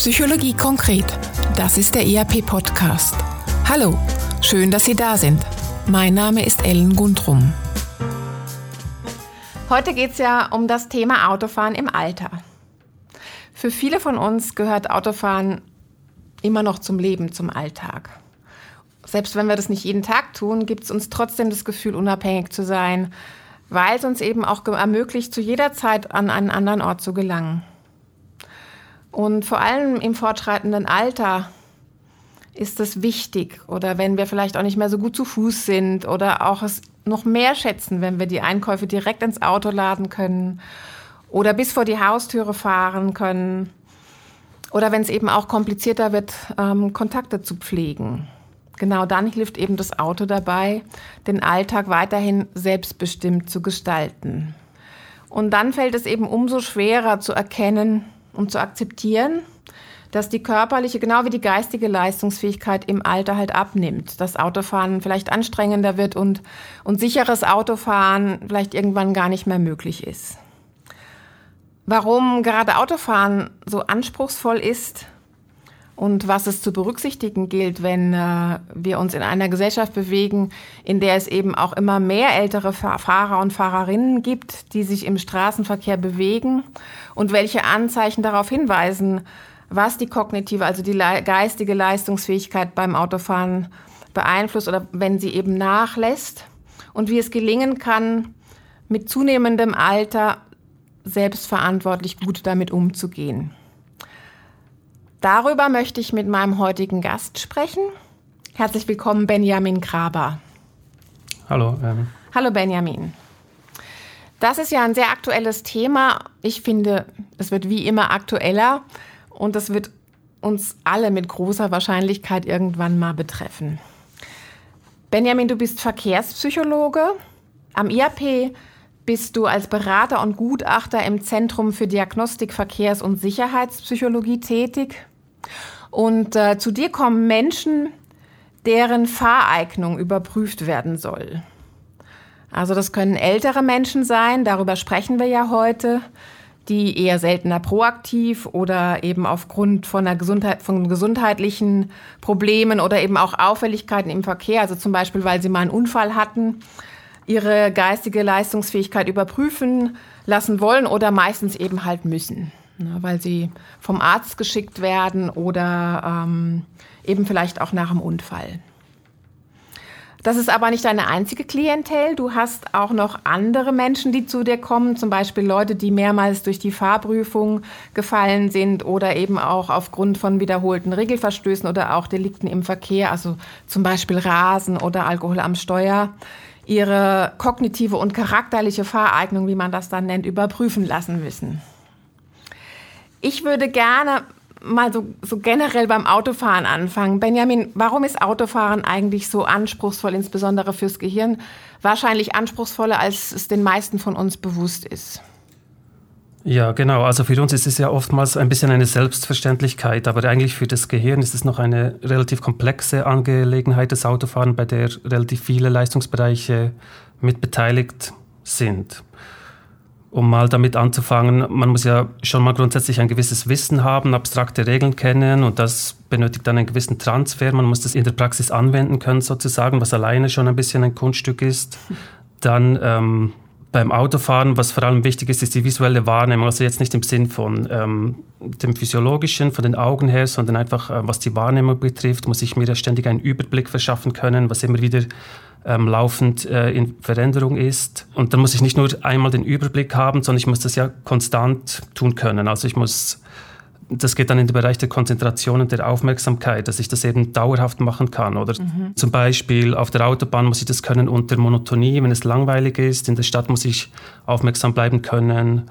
Psychologie konkret. Das ist der ERP-Podcast. Hallo, schön, dass Sie da sind. Mein Name ist Ellen Gundrum. Heute geht es ja um das Thema Autofahren im Alter. Für viele von uns gehört Autofahren immer noch zum Leben, zum Alltag. Selbst wenn wir das nicht jeden Tag tun, gibt es uns trotzdem das Gefühl, unabhängig zu sein, weil es uns eben auch ermöglicht, zu jeder Zeit an einen anderen Ort zu gelangen. Und vor allem im fortschreitenden Alter ist es wichtig oder wenn wir vielleicht auch nicht mehr so gut zu Fuß sind oder auch es noch mehr schätzen, wenn wir die Einkäufe direkt ins Auto laden können oder bis vor die Haustüre fahren können oder wenn es eben auch komplizierter wird, ähm, Kontakte zu pflegen. Genau dann hilft eben das Auto dabei, den Alltag weiterhin selbstbestimmt zu gestalten. Und dann fällt es eben umso schwerer zu erkennen, und zu akzeptieren, dass die körperliche genau wie die geistige Leistungsfähigkeit im Alter halt abnimmt. Dass Autofahren vielleicht anstrengender wird und, und sicheres Autofahren vielleicht irgendwann gar nicht mehr möglich ist. Warum gerade Autofahren so anspruchsvoll ist und was es zu berücksichtigen gilt, wenn äh, wir uns in einer Gesellschaft bewegen, in der es eben auch immer mehr ältere Fahrer und Fahrerinnen gibt, die sich im Straßenverkehr bewegen und welche Anzeichen darauf hinweisen, was die kognitive, also die geistige Leistungsfähigkeit beim Autofahren beeinflusst oder wenn sie eben nachlässt und wie es gelingen kann, mit zunehmendem Alter selbstverantwortlich gut damit umzugehen. Darüber möchte ich mit meinem heutigen Gast sprechen. Herzlich willkommen, Benjamin Graber. Hallo. Ähm. Hallo, Benjamin. Das ist ja ein sehr aktuelles Thema. Ich finde, es wird wie immer aktueller und es wird uns alle mit großer Wahrscheinlichkeit irgendwann mal betreffen. Benjamin, du bist Verkehrspsychologe. Am IAP bist du als Berater und Gutachter im Zentrum für Diagnostik, Verkehrs- und Sicherheitspsychologie tätig. Und äh, zu dir kommen Menschen, deren Fahreignung überprüft werden soll. Also das können ältere Menschen sein, darüber sprechen wir ja heute, die eher seltener proaktiv oder eben aufgrund von, einer Gesundheit, von gesundheitlichen Problemen oder eben auch Auffälligkeiten im Verkehr, also zum Beispiel, weil sie mal einen Unfall hatten, ihre geistige Leistungsfähigkeit überprüfen lassen wollen oder meistens eben halt müssen ne, weil sie vom Arzt geschickt werden oder ähm, eben vielleicht auch nach dem Unfall. Das ist aber nicht deine einzige Klientel. Du hast auch noch andere Menschen, die zu dir kommen, zum Beispiel Leute, die mehrmals durch die Fahrprüfung gefallen sind oder eben auch aufgrund von wiederholten Regelverstößen oder auch Delikten im Verkehr, also zum Beispiel Rasen oder Alkohol am Steuer, ihre kognitive und charakterliche Fahreignung, wie man das dann nennt, überprüfen lassen müssen. Ich würde gerne mal so, so generell beim Autofahren anfangen. Benjamin, warum ist Autofahren eigentlich so anspruchsvoll, insbesondere fürs Gehirn? Wahrscheinlich anspruchsvoller, als es den meisten von uns bewusst ist. Ja, genau. Also für uns ist es ja oftmals ein bisschen eine Selbstverständlichkeit, aber eigentlich für das Gehirn ist es noch eine relativ komplexe Angelegenheit, das Autofahren, bei der relativ viele Leistungsbereiche mit beteiligt sind um mal damit anzufangen, man muss ja schon mal grundsätzlich ein gewisses Wissen haben, abstrakte Regeln kennen und das benötigt dann einen gewissen Transfer. Man muss das in der Praxis anwenden können sozusagen, was alleine schon ein bisschen ein Kunststück ist. Dann ähm, beim Autofahren, was vor allem wichtig ist, ist die visuelle Wahrnehmung. Also jetzt nicht im Sinn von ähm, dem Physiologischen, von den Augen her, sondern einfach, äh, was die Wahrnehmung betrifft, muss ich mir ja ständig einen Überblick verschaffen können, was immer wieder ähm, laufend äh, in Veränderung ist. Und dann muss ich nicht nur einmal den Überblick haben, sondern ich muss das ja konstant tun können. Also ich muss, das geht dann in den Bereich der Konzentration und der Aufmerksamkeit, dass ich das eben dauerhaft machen kann. Oder mhm. zum Beispiel auf der Autobahn muss ich das können unter Monotonie, wenn es langweilig ist. In der Stadt muss ich aufmerksam bleiben können.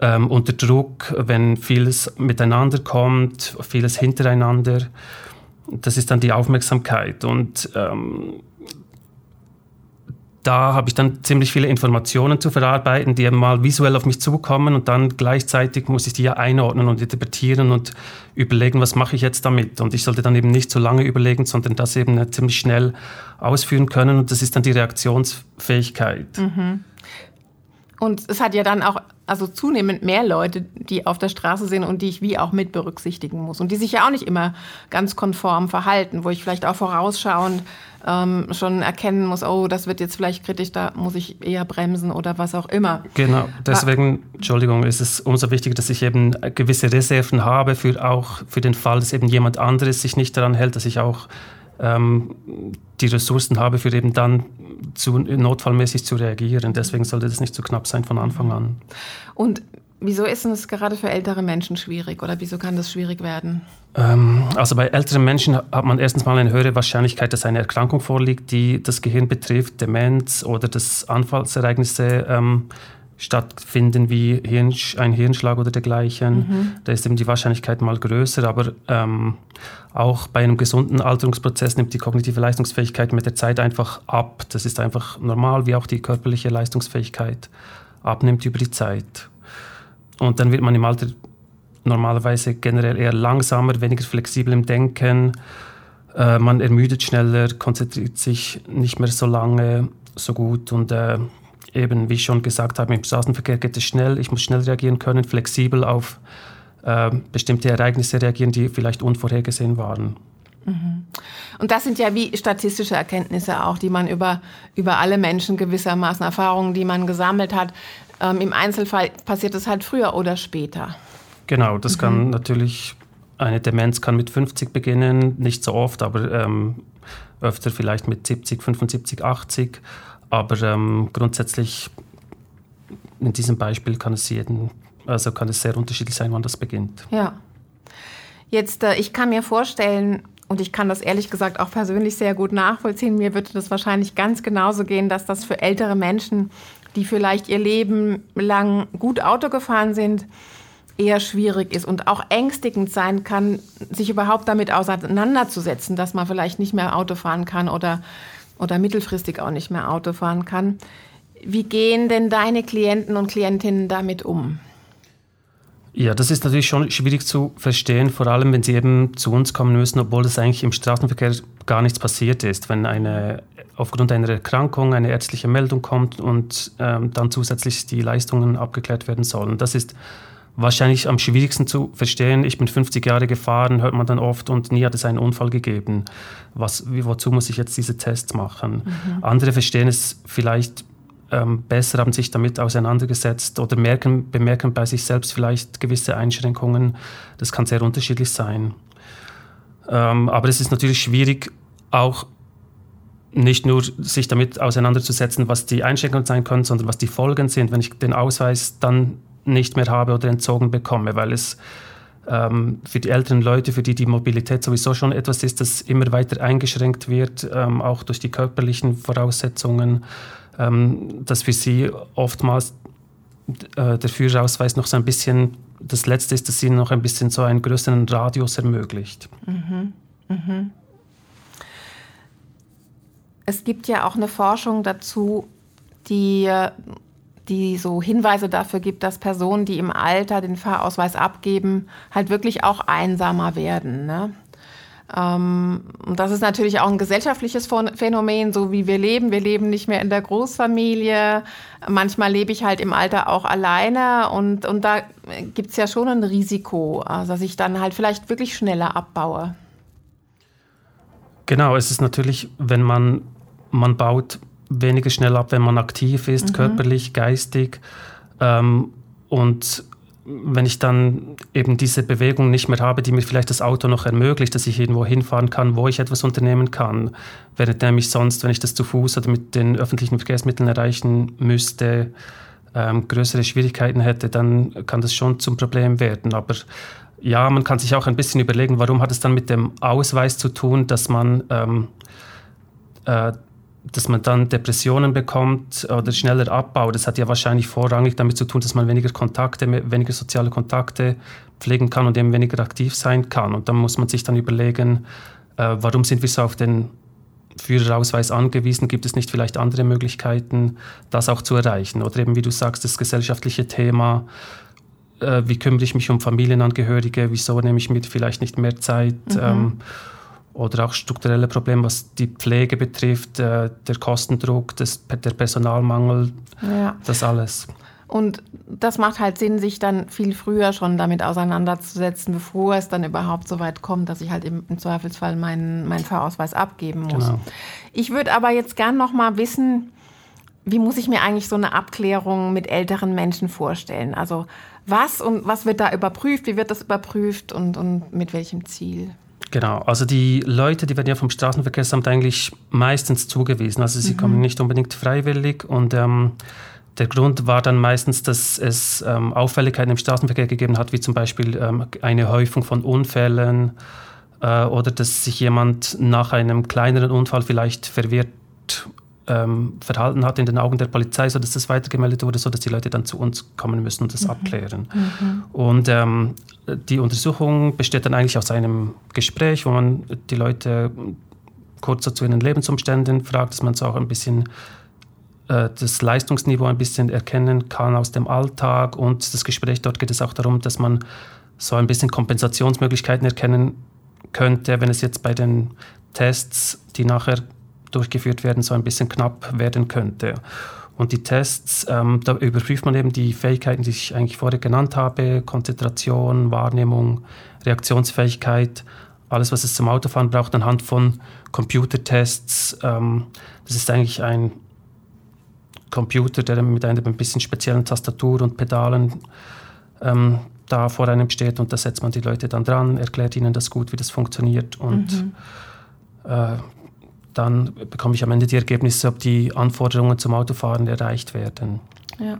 Ähm, unter Druck, wenn vieles miteinander kommt, vieles hintereinander. Das ist dann die Aufmerksamkeit. Und ähm, da habe ich dann ziemlich viele Informationen zu verarbeiten, die mal visuell auf mich zukommen und dann gleichzeitig muss ich die ja einordnen und interpretieren und überlegen, was mache ich jetzt damit. Und ich sollte dann eben nicht so lange überlegen, sondern das eben ziemlich schnell ausführen können und das ist dann die Reaktionsfähigkeit. Mhm. Und es hat ja dann auch also zunehmend mehr Leute, die auf der Straße sind und die ich wie auch mit berücksichtigen muss. Und die sich ja auch nicht immer ganz konform verhalten, wo ich vielleicht auch vorausschauend ähm, schon erkennen muss, oh, das wird jetzt vielleicht kritisch, da muss ich eher bremsen oder was auch immer. Genau, deswegen, Entschuldigung, ist es umso wichtiger, dass ich eben gewisse Reserven habe, für auch für den Fall, dass eben jemand anderes sich nicht daran hält, dass ich auch ähm, die Ressourcen habe, für eben dann zu, notfallmäßig zu reagieren. Deswegen sollte das nicht zu knapp sein von Anfang an. Und wieso ist es gerade für ältere Menschen schwierig oder wieso kann das schwierig werden? Ähm, also bei älteren Menschen hat man erstens mal eine höhere Wahrscheinlichkeit, dass eine Erkrankung vorliegt, die das Gehirn betrifft, Demenz oder dass Anfallsereignisse ähm, stattfinden wie Hirn, ein Hirnschlag oder dergleichen. Mhm. Da ist eben die Wahrscheinlichkeit mal größer, aber ähm, auch bei einem gesunden Alterungsprozess nimmt die kognitive Leistungsfähigkeit mit der Zeit einfach ab. Das ist einfach normal, wie auch die körperliche Leistungsfähigkeit abnimmt über die Zeit. Und dann wird man im Alter normalerweise generell eher langsamer, weniger flexibel im Denken. Äh, man ermüdet schneller, konzentriert sich nicht mehr so lange, so gut und äh, eben, wie ich schon gesagt habe, im Straßenverkehr geht es schnell. Ich muss schnell reagieren können, flexibel auf äh, bestimmte Ereignisse reagieren, die vielleicht unvorhergesehen waren. Mhm. Und das sind ja wie statistische Erkenntnisse auch, die man über, über alle Menschen gewissermaßen, Erfahrungen, die man gesammelt hat. Ähm, Im Einzelfall passiert es halt früher oder später. Genau, das mhm. kann natürlich, eine Demenz kann mit 50 beginnen, nicht so oft, aber ähm, öfter vielleicht mit 70, 75, 80. Aber ähm, grundsätzlich in diesem Beispiel kann es jeden, also kann es sehr unterschiedlich sein, wann das beginnt. Ja. Jetzt, äh, ich kann mir vorstellen, und ich kann das ehrlich gesagt auch persönlich sehr gut nachvollziehen, mir würde das wahrscheinlich ganz genauso gehen, dass das für ältere Menschen, die vielleicht ihr Leben lang gut Auto gefahren sind, eher schwierig ist und auch ängstigend sein kann, sich überhaupt damit auseinanderzusetzen, dass man vielleicht nicht mehr Auto fahren kann oder oder mittelfristig auch nicht mehr Auto fahren kann. Wie gehen denn deine Klienten und Klientinnen damit um? Ja, das ist natürlich schon schwierig zu verstehen, vor allem wenn sie eben zu uns kommen müssen, obwohl es eigentlich im Straßenverkehr gar nichts passiert ist. Wenn eine aufgrund einer Erkrankung eine ärztliche Meldung kommt und ähm, dann zusätzlich die Leistungen abgeklärt werden sollen. Das ist wahrscheinlich am schwierigsten zu verstehen. Ich bin 50 Jahre gefahren, hört man dann oft, und nie hat es einen Unfall gegeben. Was, wozu muss ich jetzt diese Tests machen? Mhm. Andere verstehen es vielleicht ähm, besser, haben sich damit auseinandergesetzt oder merken, bemerken bei sich selbst vielleicht gewisse Einschränkungen. Das kann sehr unterschiedlich sein. Ähm, aber es ist natürlich schwierig, auch nicht nur sich damit auseinanderzusetzen, was die Einschränkungen sein können, sondern was die Folgen sind, wenn ich den Ausweis dann nicht mehr habe oder entzogen bekomme, weil es ähm, für die älteren Leute, für die die Mobilität sowieso schon etwas ist, das immer weiter eingeschränkt wird, ähm, auch durch die körperlichen Voraussetzungen, ähm, dass für sie oftmals äh, der Führerausweis noch so ein bisschen das Letzte ist, das ihnen noch ein bisschen so einen größeren Radius ermöglicht. Mhm. Mhm. Es gibt ja auch eine Forschung dazu, die die so Hinweise dafür gibt, dass Personen, die im Alter den Fahrausweis abgeben, halt wirklich auch einsamer werden. Ne? Ähm, und das ist natürlich auch ein gesellschaftliches Phänomen, so wie wir leben. Wir leben nicht mehr in der Großfamilie. Manchmal lebe ich halt im Alter auch alleine und, und da gibt es ja schon ein Risiko, also dass ich dann halt vielleicht wirklich schneller abbaue. Genau, es ist natürlich, wenn man, man baut weniger schnell ab, wenn man aktiv ist, mhm. körperlich, geistig. Ähm, und wenn ich dann eben diese Bewegung nicht mehr habe, die mir vielleicht das Auto noch ermöglicht, dass ich irgendwo hinfahren kann, wo ich etwas unternehmen kann, während nämlich sonst, wenn ich das zu Fuß oder mit den öffentlichen Verkehrsmitteln erreichen müsste, ähm, größere Schwierigkeiten hätte, dann kann das schon zum Problem werden. Aber ja, man kann sich auch ein bisschen überlegen, warum hat es dann mit dem Ausweis zu tun, dass man ähm, äh, dass man dann Depressionen bekommt oder schneller abbaut, das hat ja wahrscheinlich vorrangig damit zu tun, dass man weniger Kontakte, weniger soziale Kontakte pflegen kann und eben weniger aktiv sein kann. Und dann muss man sich dann überlegen, äh, warum sind wir so auf den Führerausweis angewiesen? Gibt es nicht vielleicht andere Möglichkeiten, das auch zu erreichen? Oder eben, wie du sagst, das gesellschaftliche Thema, äh, wie kümmere ich mich um Familienangehörige, wieso nehme ich mir vielleicht nicht mehr Zeit? Mhm. Ähm, oder auch strukturelle Probleme, was die Pflege betrifft, äh, der Kostendruck, das, der Personalmangel, ja. das alles. Und das macht halt Sinn, sich dann viel früher schon damit auseinanderzusetzen, bevor es dann überhaupt so weit kommt, dass ich halt im, im Zweifelsfall meinen, meinen Fahrausweis abgeben muss. Genau. Ich würde aber jetzt gern noch mal wissen, wie muss ich mir eigentlich so eine Abklärung mit älteren Menschen vorstellen? Also was und was wird da überprüft, wie wird das überprüft und, und mit welchem Ziel? Genau, also die Leute, die werden ja vom Straßenverkehrsamt eigentlich meistens zugewiesen. Also sie mhm. kommen nicht unbedingt freiwillig und ähm, der Grund war dann meistens, dass es ähm, Auffälligkeiten im Straßenverkehr gegeben hat, wie zum Beispiel ähm, eine Häufung von Unfällen äh, oder dass sich jemand nach einem kleineren Unfall vielleicht verwirrt ähm, verhalten hat in den Augen der Polizei, sodass das weitergemeldet wurde, sodass die Leute dann zu uns kommen müssen und das mhm. abklären. Mhm. Und ähm, die Untersuchung besteht dann eigentlich aus einem Gespräch, wo man die Leute kurz zu ihren Lebensumständen fragt, dass man so auch ein bisschen äh, das Leistungsniveau ein bisschen erkennen kann aus dem Alltag. Und das Gespräch dort geht es auch darum, dass man so ein bisschen Kompensationsmöglichkeiten erkennen könnte, wenn es jetzt bei den Tests, die nachher durchgeführt werden, so ein bisschen knapp werden könnte. Und die Tests, ähm, da überprüft man eben die Fähigkeiten, die ich eigentlich vorher genannt habe, Konzentration, Wahrnehmung, Reaktionsfähigkeit, alles, was es zum Autofahren braucht, anhand von Computertests. Ähm, das ist eigentlich ein Computer, der mit einer ein bisschen speziellen Tastatur und Pedalen ähm, da vor einem steht und da setzt man die Leute dann dran, erklärt ihnen das gut, wie das funktioniert und mhm. äh, dann bekomme ich am Ende die Ergebnisse, ob die Anforderungen zum Autofahren erreicht werden. Ja.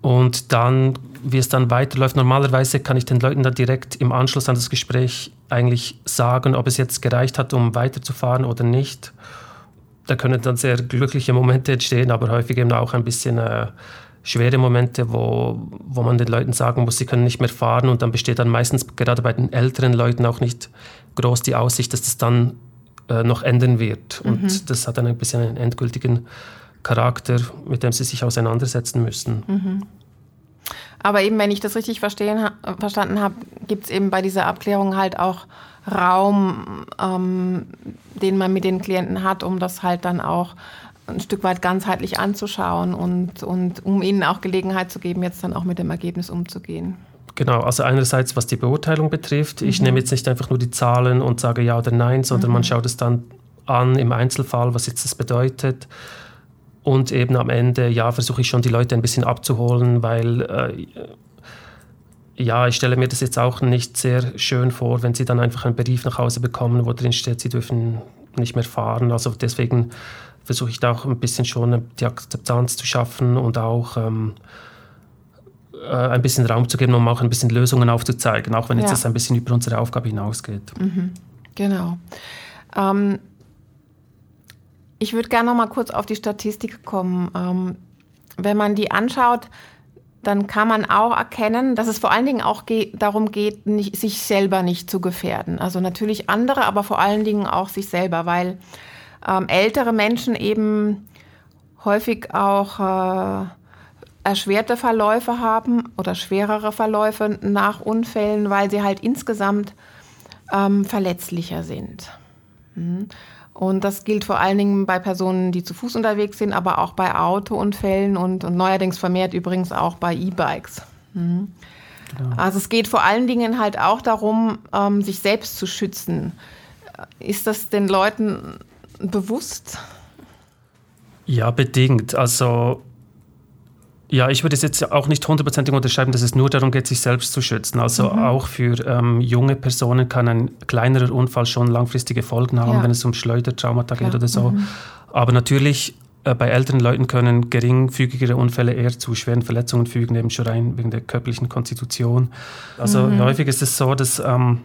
Und dann, wie es dann weiterläuft, normalerweise kann ich den Leuten dann direkt im Anschluss an das Gespräch eigentlich sagen, ob es jetzt gereicht hat, um weiterzufahren oder nicht da können dann sehr glückliche Momente entstehen, aber häufig eben auch ein bisschen äh, schwere Momente, wo, wo man den Leuten sagen muss, sie können nicht mehr fahren und dann besteht dann meistens gerade bei den älteren Leuten auch nicht groß die Aussicht, dass das dann äh, noch ändern wird. Mhm. Und das hat dann ein bisschen einen endgültigen Charakter, mit dem sie sich auseinandersetzen müssen. Mhm. Aber eben, wenn ich das richtig verstanden habe, gibt es eben bei dieser Abklärung halt auch Raum, ähm, den man mit den Klienten hat, um das halt dann auch ein Stück weit ganzheitlich anzuschauen und, und um ihnen auch Gelegenheit zu geben, jetzt dann auch mit dem Ergebnis umzugehen. Genau, also einerseits was die Beurteilung betrifft. Ich mhm. nehme jetzt nicht einfach nur die Zahlen und sage ja oder nein, sondern mhm. man schaut es dann an im Einzelfall, was jetzt das bedeutet. Und eben am Ende, ja, versuche ich schon die Leute ein bisschen abzuholen, weil äh, ja, ich stelle mir das jetzt auch nicht sehr schön vor, wenn sie dann einfach einen Brief nach Hause bekommen, wo drin steht, sie dürfen nicht mehr fahren. Also deswegen versuche ich da auch ein bisschen schon die Akzeptanz zu schaffen und auch ähm, äh, ein bisschen Raum zu geben, um auch ein bisschen Lösungen aufzuzeigen, auch wenn ja. jetzt das ein bisschen über unsere Aufgabe hinausgeht. Mhm. Genau. Ähm, ich würde gerne noch mal kurz auf die Statistik kommen. Ähm, wenn man die anschaut, dann kann man auch erkennen, dass es vor allen Dingen auch ge darum geht, nicht, sich selber nicht zu gefährden. Also natürlich andere, aber vor allen Dingen auch sich selber, weil ähm, ältere Menschen eben häufig auch äh, erschwerte Verläufe haben oder schwerere Verläufe nach Unfällen, weil sie halt insgesamt ähm, verletzlicher sind. Mhm. Und das gilt vor allen Dingen bei Personen, die zu Fuß unterwegs sind, aber auch bei Autounfällen und, und neuerdings vermehrt übrigens auch bei E-Bikes. Mhm. Genau. Also es geht vor allen Dingen halt auch darum, ähm, sich selbst zu schützen. Ist das den Leuten bewusst? Ja, bedingt. Also ja, ich würde es jetzt auch nicht hundertprozentig unterschreiben, dass es nur darum geht, sich selbst zu schützen. Also mhm. auch für ähm, junge Personen kann ein kleinerer Unfall schon langfristige Folgen haben, ja. wenn es um Schleudertraumata geht oder so. Mhm. Aber natürlich äh, bei älteren Leuten können geringfügigere Unfälle eher zu schweren Verletzungen fügen, eben schon rein wegen der körperlichen Konstitution. Also mhm. häufig ist es so, dass ähm,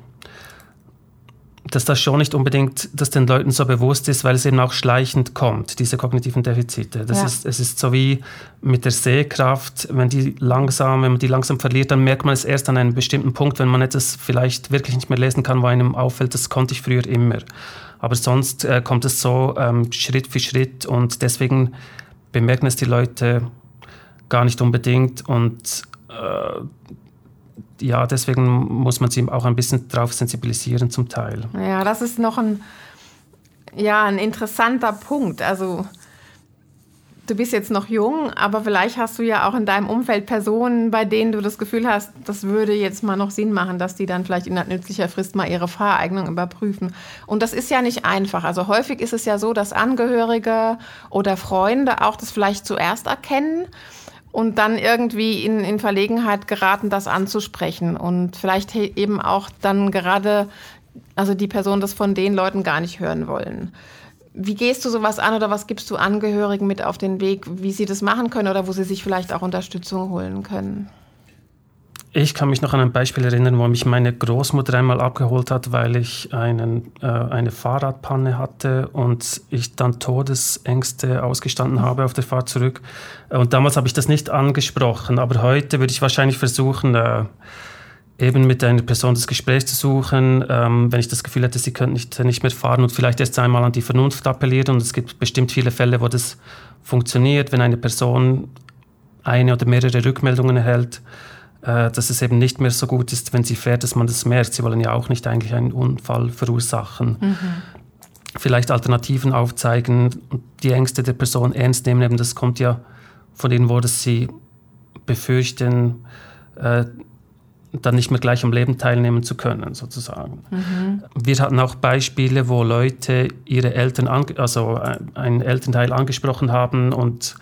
dass das schon nicht unbedingt, dass den Leuten so bewusst ist, weil es eben auch schleichend kommt, diese kognitiven Defizite. Das ja. ist, es ist so wie mit der Sehkraft, wenn die langsam, wenn man die langsam verliert, dann merkt man es erst an einem bestimmten Punkt, wenn man etwas vielleicht wirklich nicht mehr lesen kann, wo einem auffällt, das konnte ich früher immer. Aber sonst äh, kommt es so ähm, Schritt für Schritt und deswegen bemerken es die Leute gar nicht unbedingt und äh, ja, deswegen muss man sie auch ein bisschen darauf sensibilisieren zum Teil. Ja, das ist noch ein, ja, ein interessanter Punkt. Also du bist jetzt noch jung, aber vielleicht hast du ja auch in deinem Umfeld Personen, bei denen du das Gefühl hast, das würde jetzt mal noch Sinn machen, dass die dann vielleicht in nützlicher Frist mal ihre Fahreignung überprüfen. Und das ist ja nicht einfach. Also häufig ist es ja so, dass Angehörige oder Freunde auch das vielleicht zuerst erkennen und dann irgendwie in, in Verlegenheit geraten, das anzusprechen und vielleicht eben auch dann gerade, also die Person das von den Leuten gar nicht hören wollen. Wie gehst du sowas an oder was gibst du Angehörigen mit auf den Weg, wie sie das machen können oder wo sie sich vielleicht auch Unterstützung holen können? Ich kann mich noch an ein Beispiel erinnern, wo mich meine Großmutter einmal abgeholt hat, weil ich einen, äh, eine Fahrradpanne hatte und ich dann Todesängste ausgestanden habe auf der Fahrt zurück. Und damals habe ich das nicht angesprochen, aber heute würde ich wahrscheinlich versuchen, äh, eben mit einer Person das Gespräch zu suchen, ähm, wenn ich das Gefühl hätte, sie könnte nicht, nicht mehr fahren und vielleicht erst einmal an die Vernunft appellieren. Und es gibt bestimmt viele Fälle, wo das funktioniert, wenn eine Person eine oder mehrere Rückmeldungen erhält, äh, dass es eben nicht mehr so gut ist, wenn sie fährt, dass man das merkt. Sie wollen ja auch nicht eigentlich einen Unfall verursachen. Mhm. Vielleicht Alternativen aufzeigen, die Ängste der Person ernst nehmen. Eben das kommt ja von denen, wo das sie befürchten, äh, dann nicht mehr gleich am Leben teilnehmen zu können, sozusagen. Mhm. Wir hatten auch Beispiele, wo Leute ihre Eltern, also einen Elternteil angesprochen haben und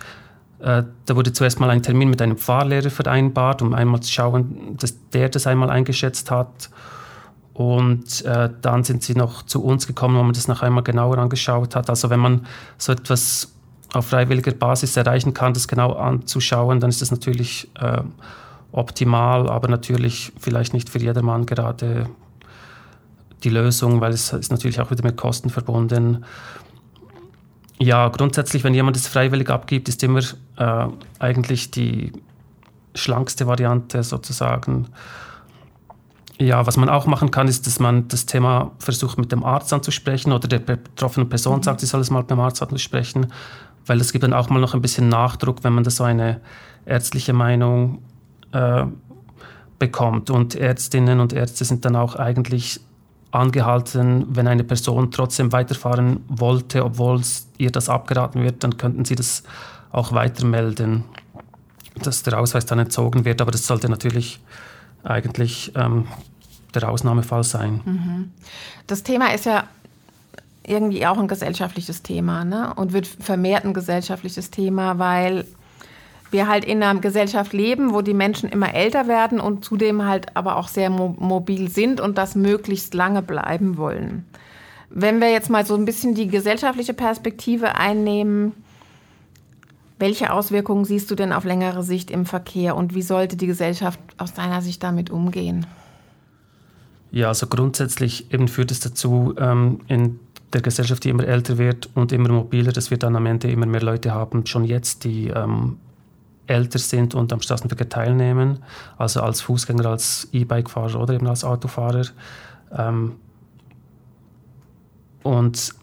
da wurde zuerst mal ein Termin mit einem Fahrlehrer vereinbart, um einmal zu schauen, dass der das einmal eingeschätzt hat. Und äh, dann sind sie noch zu uns gekommen, wo man das noch einmal genauer angeschaut hat. Also wenn man so etwas auf freiwilliger Basis erreichen kann, das genau anzuschauen, dann ist das natürlich äh, optimal, aber natürlich vielleicht nicht für jedermann gerade die Lösung, weil es ist natürlich auch wieder mit Kosten verbunden. Ja, grundsätzlich, wenn jemand es freiwillig abgibt, ist immer äh, eigentlich die schlankste Variante sozusagen. Ja, was man auch machen kann, ist, dass man das Thema versucht mit dem Arzt anzusprechen oder der betroffenen Person mhm. sagt, sie soll es mal beim Arzt ansprechen, weil es gibt dann auch mal noch ein bisschen Nachdruck, wenn man da so eine ärztliche Meinung äh, bekommt. Und Ärztinnen und Ärzte sind dann auch eigentlich angehalten, wenn eine Person trotzdem weiterfahren wollte, obwohl ihr das abgeraten wird, dann könnten sie das auch weitermelden, dass der Ausweis dann entzogen wird. Aber das sollte natürlich eigentlich ähm, der Ausnahmefall sein. Mhm. Das Thema ist ja irgendwie auch ein gesellschaftliches Thema ne? und wird vermehrt ein gesellschaftliches Thema, weil wir halt in einer Gesellschaft leben, wo die Menschen immer älter werden und zudem halt aber auch sehr mo mobil sind und das möglichst lange bleiben wollen. Wenn wir jetzt mal so ein bisschen die gesellschaftliche Perspektive einnehmen, welche Auswirkungen siehst du denn auf längere Sicht im Verkehr und wie sollte die Gesellschaft aus deiner Sicht damit umgehen? Ja, also grundsätzlich eben führt es dazu, ähm, in der Gesellschaft, die immer älter wird und immer mobiler, dass wir dann am Ende immer mehr Leute haben, schon jetzt, die ähm, älter sind und am Straßenverkehr teilnehmen, also als Fußgänger, als E-Bike-Fahrer oder eben als Autofahrer. Ähm, und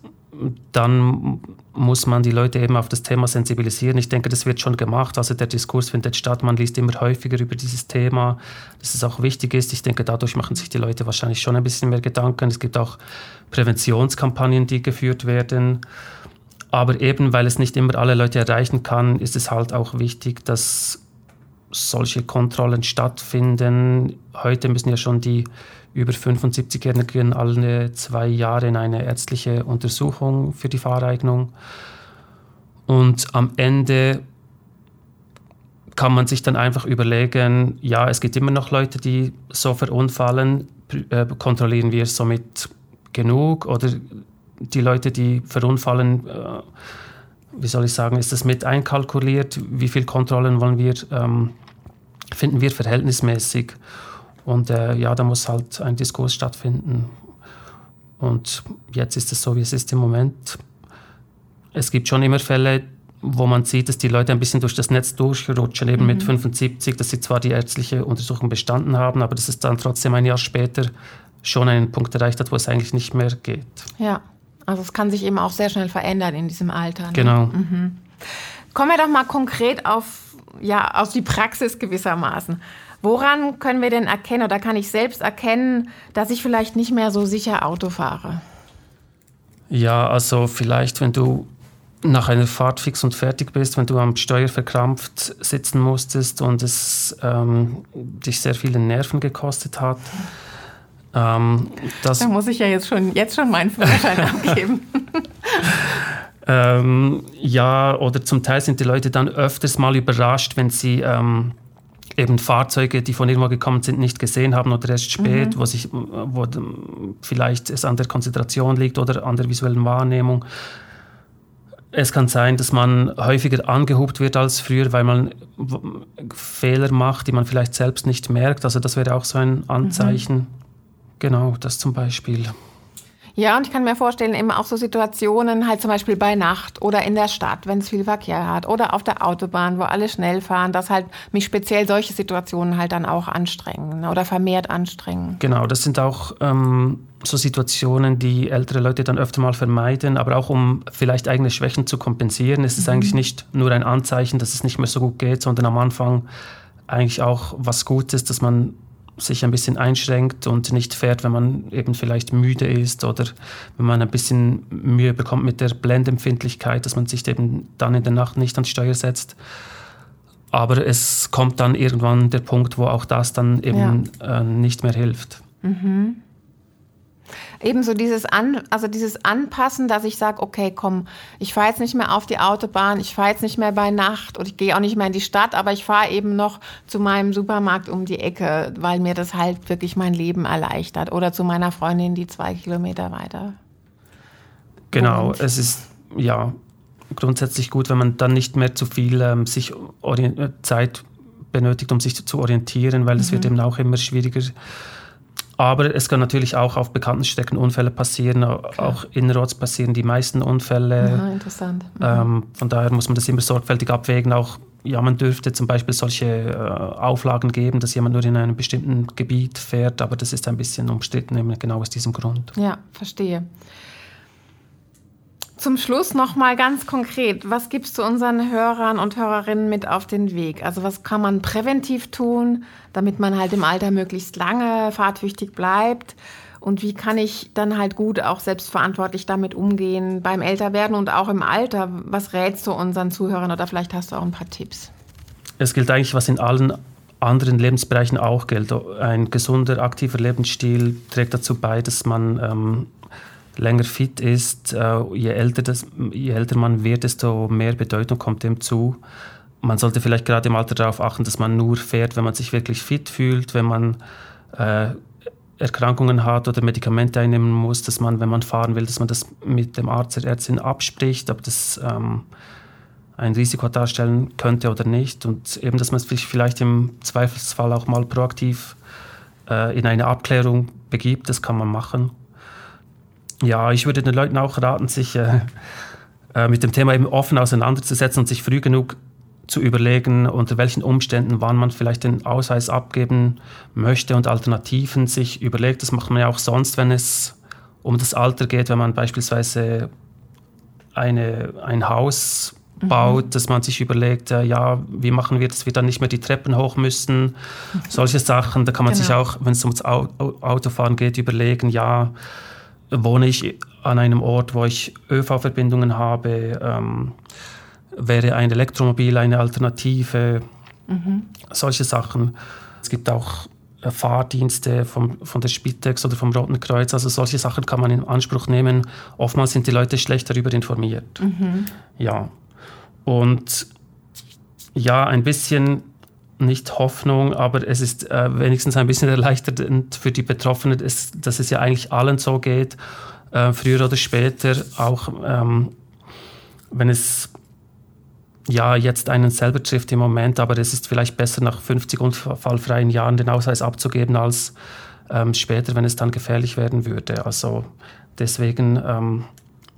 dann muss man die Leute eben auf das Thema sensibilisieren. Ich denke, das wird schon gemacht. Also der Diskurs findet statt. Man liest immer häufiger über dieses Thema, dass es auch wichtig ist. Ich denke, dadurch machen sich die Leute wahrscheinlich schon ein bisschen mehr Gedanken. Es gibt auch Präventionskampagnen, die geführt werden. Aber eben, weil es nicht immer alle Leute erreichen kann, ist es halt auch wichtig, dass solche Kontrollen stattfinden. Heute müssen ja schon die über 75-Jährigen alle zwei Jahre in eine ärztliche Untersuchung für die Fahreignung. Und am Ende kann man sich dann einfach überlegen, ja, es gibt immer noch Leute, die so verunfallen, äh, kontrollieren wir somit genug oder die Leute, die verunfallen, äh, wie soll ich sagen, ist das mit einkalkuliert? Wie viele Kontrollen wollen wir, ähm, finden wir verhältnismäßig? Und äh, ja, da muss halt ein Diskurs stattfinden. Und jetzt ist es so, wie es ist im Moment. Es gibt schon immer Fälle, wo man sieht, dass die Leute ein bisschen durch das Netz durchrutschen, eben mhm. mit 75, dass sie zwar die ärztliche Untersuchung bestanden haben, aber dass es dann trotzdem ein Jahr später schon einen Punkt erreicht hat, wo es eigentlich nicht mehr geht. Ja. Also es kann sich eben auch sehr schnell verändern in diesem Alter. Ne? Genau. Mhm. Kommen wir doch mal konkret auf, ja, auf die Praxis gewissermaßen. Woran können wir denn erkennen oder kann ich selbst erkennen, dass ich vielleicht nicht mehr so sicher Auto fahre? Ja, also vielleicht, wenn du nach einer Fahrt fix und fertig bist, wenn du am Steuer verkrampft sitzen musstest und es ähm, dich sehr viele Nerven gekostet hat. Ähm, da muss ich ja jetzt schon, jetzt schon meinen Führerschein abgeben. ähm, ja, oder zum Teil sind die Leute dann öfters mal überrascht, wenn sie ähm, eben Fahrzeuge, die von irgendwo gekommen sind, nicht gesehen haben oder erst spät, mhm. wo, sich, wo vielleicht es an der Konzentration liegt oder an der visuellen Wahrnehmung. Es kann sein, dass man häufiger angehubt wird als früher, weil man Fehler macht, die man vielleicht selbst nicht merkt. Also das wäre auch so ein Anzeichen. Mhm. Genau, das zum Beispiel. Ja, und ich kann mir vorstellen, eben auch so Situationen, halt zum Beispiel bei Nacht oder in der Stadt, wenn es viel Verkehr hat oder auf der Autobahn, wo alle schnell fahren, dass halt mich speziell solche Situationen halt dann auch anstrengen oder vermehrt anstrengen. Genau, das sind auch ähm, so Situationen, die ältere Leute dann öfter mal vermeiden, aber auch um vielleicht eigene Schwächen zu kompensieren, ist es mhm. eigentlich nicht nur ein Anzeichen, dass es nicht mehr so gut geht, sondern am Anfang eigentlich auch was Gutes, dass man sich ein bisschen einschränkt und nicht fährt, wenn man eben vielleicht müde ist oder wenn man ein bisschen Mühe bekommt mit der Blendempfindlichkeit, dass man sich eben dann in der Nacht nicht ans Steuer setzt. Aber es kommt dann irgendwann der Punkt, wo auch das dann eben ja. äh, nicht mehr hilft. Mhm. Ebenso dieses, An, also dieses Anpassen, dass ich sage, okay, komm, ich fahre jetzt nicht mehr auf die Autobahn, ich fahre jetzt nicht mehr bei Nacht und ich gehe auch nicht mehr in die Stadt, aber ich fahre eben noch zu meinem Supermarkt um die Ecke, weil mir das halt wirklich mein Leben erleichtert. Oder zu meiner Freundin, die zwei Kilometer weiter. Genau, wohnt. es ist ja grundsätzlich gut, wenn man dann nicht mehr zu viel ähm, sich Zeit benötigt, um sich zu orientieren, weil es mhm. wird eben auch immer schwieriger aber es kann natürlich auch auf bekannten Strecken Unfälle passieren, Klar. auch innerorts passieren die meisten Unfälle. Aha, interessant. Mhm. Ähm, von daher muss man das immer sorgfältig abwägen. Auch ja, man dürfte zum Beispiel solche äh, Auflagen geben, dass jemand nur in einem bestimmten Gebiet fährt, aber das ist ein bisschen umstritten, eben genau aus diesem Grund. Ja, verstehe. Zum Schluss noch mal ganz konkret, was gibst du unseren Hörern und Hörerinnen mit auf den Weg? Also was kann man präventiv tun, damit man halt im Alter möglichst lange fahrtüchtig bleibt? Und wie kann ich dann halt gut auch selbstverantwortlich damit umgehen beim Älterwerden und auch im Alter? Was rätst du unseren Zuhörern oder vielleicht hast du auch ein paar Tipps? Es gilt eigentlich, was in allen anderen Lebensbereichen auch gilt. Ein gesunder, aktiver Lebensstil trägt dazu bei, dass man ähm, länger fit ist, äh, je, älter das, je älter man wird, desto mehr Bedeutung kommt dem zu. Man sollte vielleicht gerade im Alter darauf achten, dass man nur fährt, wenn man sich wirklich fit fühlt, wenn man äh, Erkrankungen hat oder Medikamente einnehmen muss, dass man, wenn man fahren will, dass man das mit dem Arzt oder Ärztin abspricht, ob das ähm, ein Risiko darstellen könnte oder nicht. Und eben, dass man sich vielleicht im Zweifelsfall auch mal proaktiv äh, in eine Abklärung begibt, das kann man machen. Ja, ich würde den Leuten auch raten, sich äh, äh, mit dem Thema eben offen auseinanderzusetzen und sich früh genug zu überlegen, unter welchen Umständen, wann man vielleicht den Ausweis abgeben möchte und Alternativen sich überlegt. Das macht man ja auch sonst, wenn es um das Alter geht, wenn man beispielsweise eine, ein Haus mhm. baut, dass man sich überlegt, äh, ja, wie machen wir, dass wir dann nicht mehr die Treppen hoch müssen. Solche Sachen, da kann man genau. sich auch, wenn es ums Autofahren geht, überlegen, ja, wohne ich an einem Ort, wo ich ÖV-Verbindungen habe, ähm, wäre ein Elektromobil eine Alternative, mhm. solche Sachen. Es gibt auch äh, Fahrdienste vom, von der Spitex oder vom Roten Kreuz, also solche Sachen kann man in Anspruch nehmen. Oftmals sind die Leute schlecht darüber informiert. Mhm. Ja. Und ja, ein bisschen nicht Hoffnung, aber es ist äh, wenigstens ein bisschen erleichternd für die Betroffenen, ist, dass es ja eigentlich allen so geht, äh, früher oder später, auch ähm, wenn es ja jetzt einen selber trifft im Moment, aber es ist vielleicht besser nach 50 unfallfreien Jahren den Ausweis abzugeben als ähm, später, wenn es dann gefährlich werden würde. Also deswegen ähm,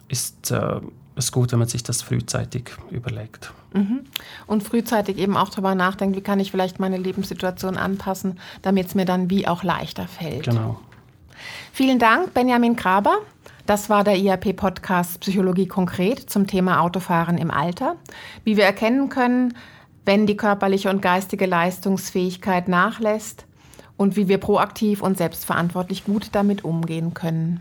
ist äh, es gut, wenn man sich das frühzeitig überlegt. Mhm. Und frühzeitig eben auch darüber nachdenkt, wie kann ich vielleicht meine Lebenssituation anpassen, damit es mir dann wie auch leichter fällt. Genau. Vielen Dank, Benjamin Graber. Das war der IAP-Podcast Psychologie konkret zum Thema Autofahren im Alter. Wie wir erkennen können, wenn die körperliche und geistige Leistungsfähigkeit nachlässt und wie wir proaktiv und selbstverantwortlich gut damit umgehen können.